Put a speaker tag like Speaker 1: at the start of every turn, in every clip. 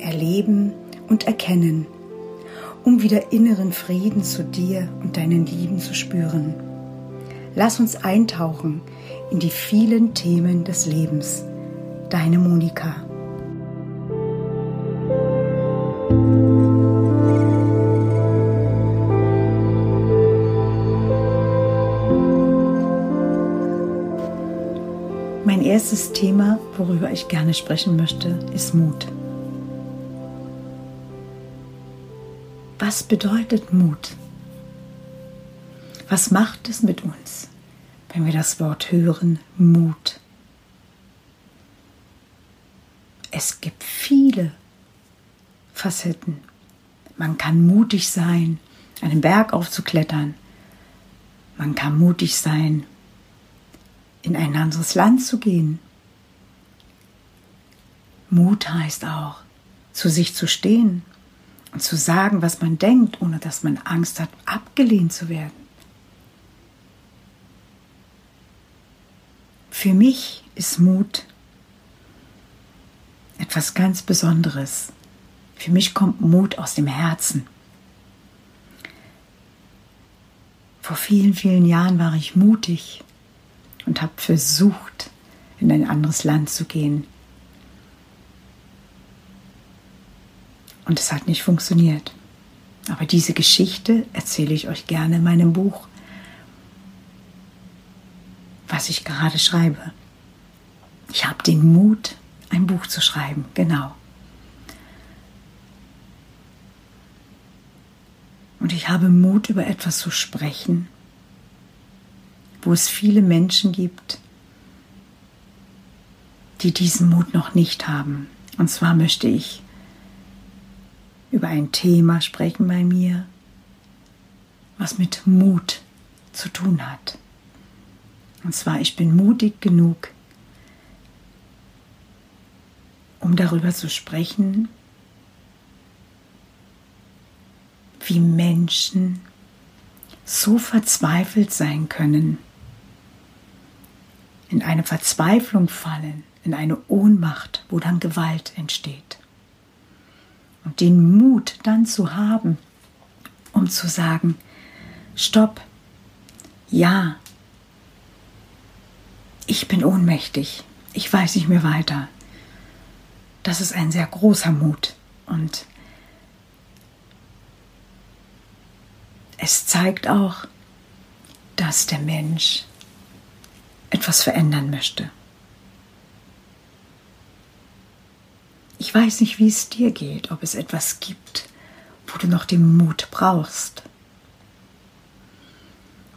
Speaker 1: Erleben und Erkennen, um wieder inneren Frieden zu dir und deinen Lieben zu spüren. Lass uns eintauchen in die vielen Themen des Lebens. Deine Monika. Mein erstes Thema, worüber ich gerne sprechen möchte, ist Mut. Was bedeutet Mut? Was macht es mit uns, wenn wir das Wort hören, Mut? Es gibt viele Facetten. Man kann mutig sein, einen Berg aufzuklettern. Man kann mutig sein, in ein anderes Land zu gehen. Mut heißt auch, zu sich zu stehen zu sagen, was man denkt, ohne dass man Angst hat, abgelehnt zu werden. Für mich ist Mut etwas ganz Besonderes. Für mich kommt Mut aus dem Herzen. Vor vielen, vielen Jahren war ich mutig und habe versucht, in ein anderes Land zu gehen. Und es hat nicht funktioniert. Aber diese Geschichte erzähle ich euch gerne in meinem Buch, was ich gerade schreibe. Ich habe den Mut, ein Buch zu schreiben, genau. Und ich habe Mut, über etwas zu sprechen, wo es viele Menschen gibt, die diesen Mut noch nicht haben. Und zwar möchte ich über ein Thema sprechen bei mir, was mit Mut zu tun hat. Und zwar, ich bin mutig genug, um darüber zu sprechen, wie Menschen so verzweifelt sein können, in eine Verzweiflung fallen, in eine Ohnmacht, wo dann Gewalt entsteht. Und den Mut dann zu haben, um zu sagen, stopp, ja, ich bin ohnmächtig, ich weiß nicht mehr weiter. Das ist ein sehr großer Mut und es zeigt auch, dass der Mensch etwas verändern möchte. Ich weiß nicht, wie es dir geht, ob es etwas gibt, wo du noch den Mut brauchst.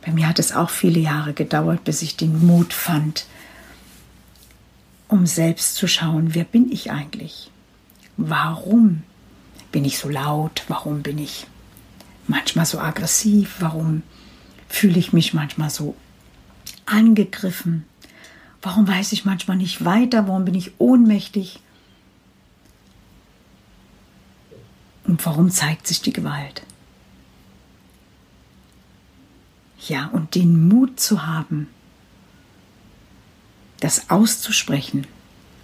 Speaker 1: Bei mir hat es auch viele Jahre gedauert, bis ich den Mut fand, um selbst zu schauen, wer bin ich eigentlich? Warum bin ich so laut? Warum bin ich manchmal so aggressiv? Warum fühle ich mich manchmal so angegriffen? Warum weiß ich manchmal nicht weiter? Warum bin ich ohnmächtig? Und warum zeigt sich die Gewalt? Ja, und den Mut zu haben, das auszusprechen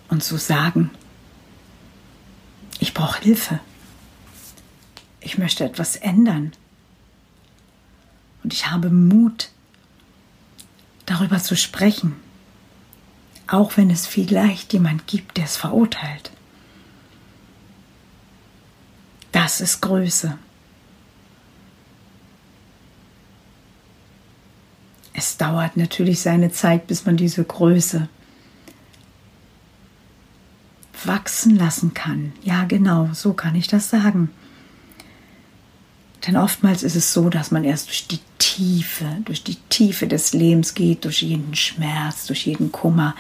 Speaker 1: und zu sagen, ich brauche Hilfe. Ich möchte etwas ändern. Und ich habe Mut, darüber zu sprechen, auch wenn es vielleicht jemand gibt, der es verurteilt. Das ist Größe. Es dauert natürlich seine Zeit, bis man diese Größe wachsen lassen kann. Ja, genau, so kann ich das sagen. Denn oftmals ist es so, dass man erst durch die Tiefe, durch die Tiefe des Lebens geht, durch jeden Schmerz, durch jeden Kummer,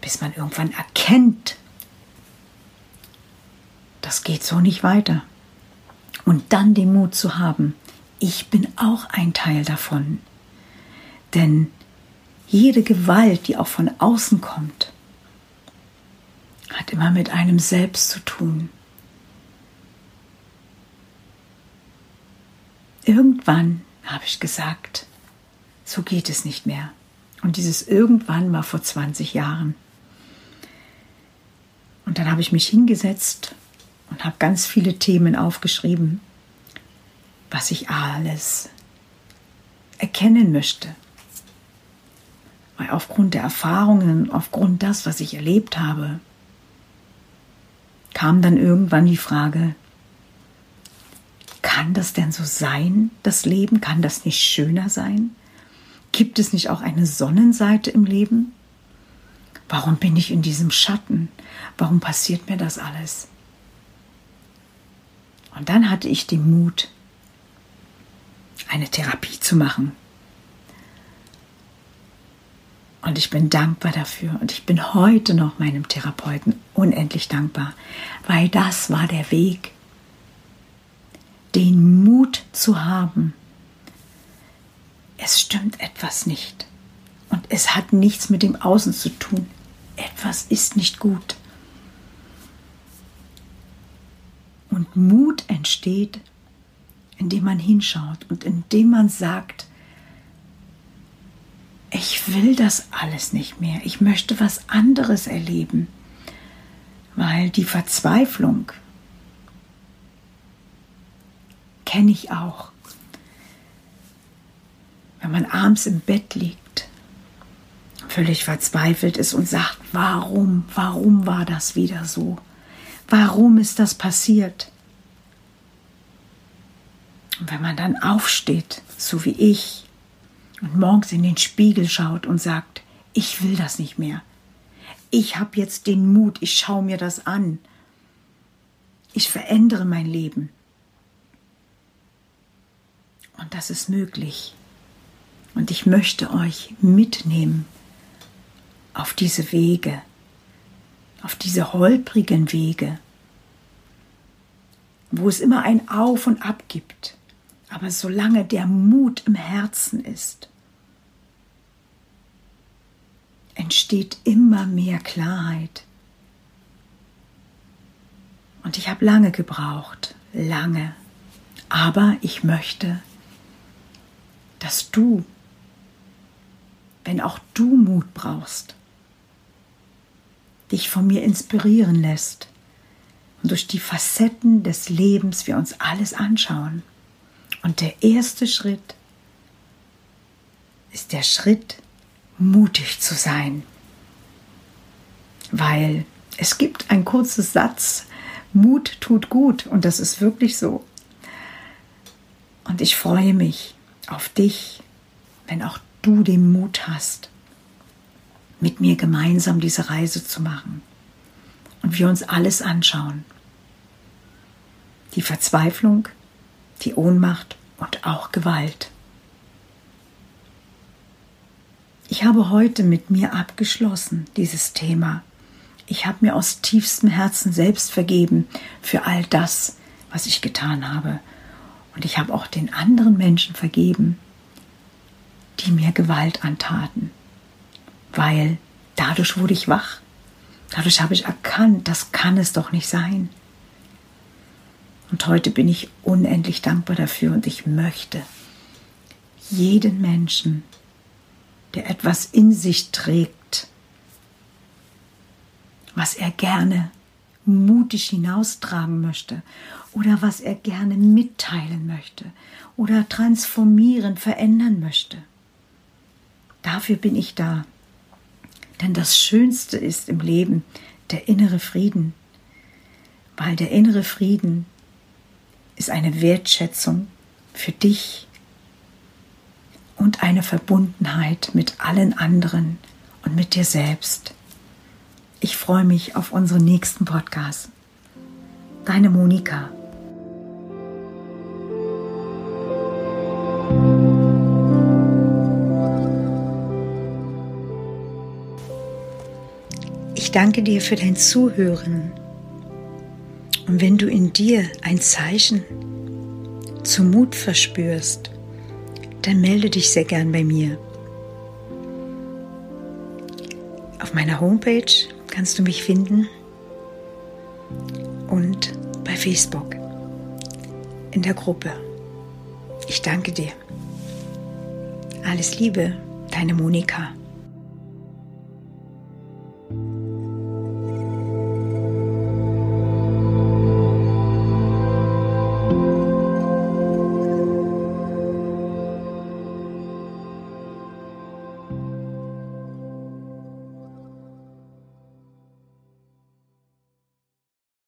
Speaker 1: bis man irgendwann erkennt, das geht so nicht weiter. Und dann den Mut zu haben, ich bin auch ein Teil davon. Denn jede Gewalt, die auch von außen kommt, hat immer mit einem selbst zu tun. Irgendwann habe ich gesagt, so geht es nicht mehr. Und dieses irgendwann war vor 20 Jahren. Und dann habe ich mich hingesetzt und habe ganz viele Themen aufgeschrieben, was ich alles erkennen möchte. Weil aufgrund der Erfahrungen, aufgrund das, was ich erlebt habe, kam dann irgendwann die Frage, kann das denn so sein, das Leben? Kann das nicht schöner sein? Gibt es nicht auch eine Sonnenseite im Leben? Warum bin ich in diesem Schatten? Warum passiert mir das alles? Und dann hatte ich den Mut, eine Therapie zu machen. Und ich bin dankbar dafür. Und ich bin heute noch meinem Therapeuten unendlich dankbar, weil das war der Weg, den Mut zu haben. Es stimmt etwas nicht. Und es hat nichts mit dem Außen zu tun. Etwas ist nicht gut. Und Mut entsteht, indem man hinschaut und indem man sagt, ich will das alles nicht mehr, ich möchte was anderes erleben, weil die Verzweiflung kenne ich auch. Wenn man abends im Bett liegt, völlig verzweifelt ist und sagt, warum, warum war das wieder so? Warum ist das passiert? Und wenn man dann aufsteht, so wie ich, und morgens in den Spiegel schaut und sagt, ich will das nicht mehr. Ich habe jetzt den Mut, ich schaue mir das an. Ich verändere mein Leben. Und das ist möglich. Und ich möchte euch mitnehmen auf diese Wege auf diese holprigen Wege, wo es immer ein Auf und Ab gibt. Aber solange der Mut im Herzen ist, entsteht immer mehr Klarheit. Und ich habe lange gebraucht, lange. Aber ich möchte, dass du, wenn auch du Mut brauchst, dich von mir inspirieren lässt und durch die Facetten des Lebens wir uns alles anschauen. Und der erste Schritt ist der Schritt, mutig zu sein. Weil es gibt ein kurzes Satz, Mut tut gut und das ist wirklich so. Und ich freue mich auf dich, wenn auch du den Mut hast, mit mir gemeinsam diese Reise zu machen und wir uns alles anschauen. Die Verzweiflung, die Ohnmacht und auch Gewalt. Ich habe heute mit mir abgeschlossen, dieses Thema. Ich habe mir aus tiefstem Herzen selbst vergeben für all das, was ich getan habe. Und ich habe auch den anderen Menschen vergeben, die mir Gewalt antaten weil dadurch wurde ich wach. Dadurch habe ich erkannt, das kann es doch nicht sein. Und heute bin ich unendlich dankbar dafür und ich möchte jeden Menschen, der etwas in sich trägt, was er gerne mutig hinaustragen möchte oder was er gerne mitteilen möchte oder transformieren, verändern möchte. Dafür bin ich da. Denn das Schönste ist im Leben der innere Frieden, weil der innere Frieden ist eine Wertschätzung für dich und eine Verbundenheit mit allen anderen und mit dir selbst. Ich freue mich auf unseren nächsten Podcast. Deine Monika. danke dir für dein Zuhören Und wenn du in dir ein Zeichen zum Mut verspürst, dann melde dich sehr gern bei mir. Auf meiner Homepage kannst du mich finden und bei Facebook in der Gruppe. Ich danke dir. Alles Liebe, deine Monika.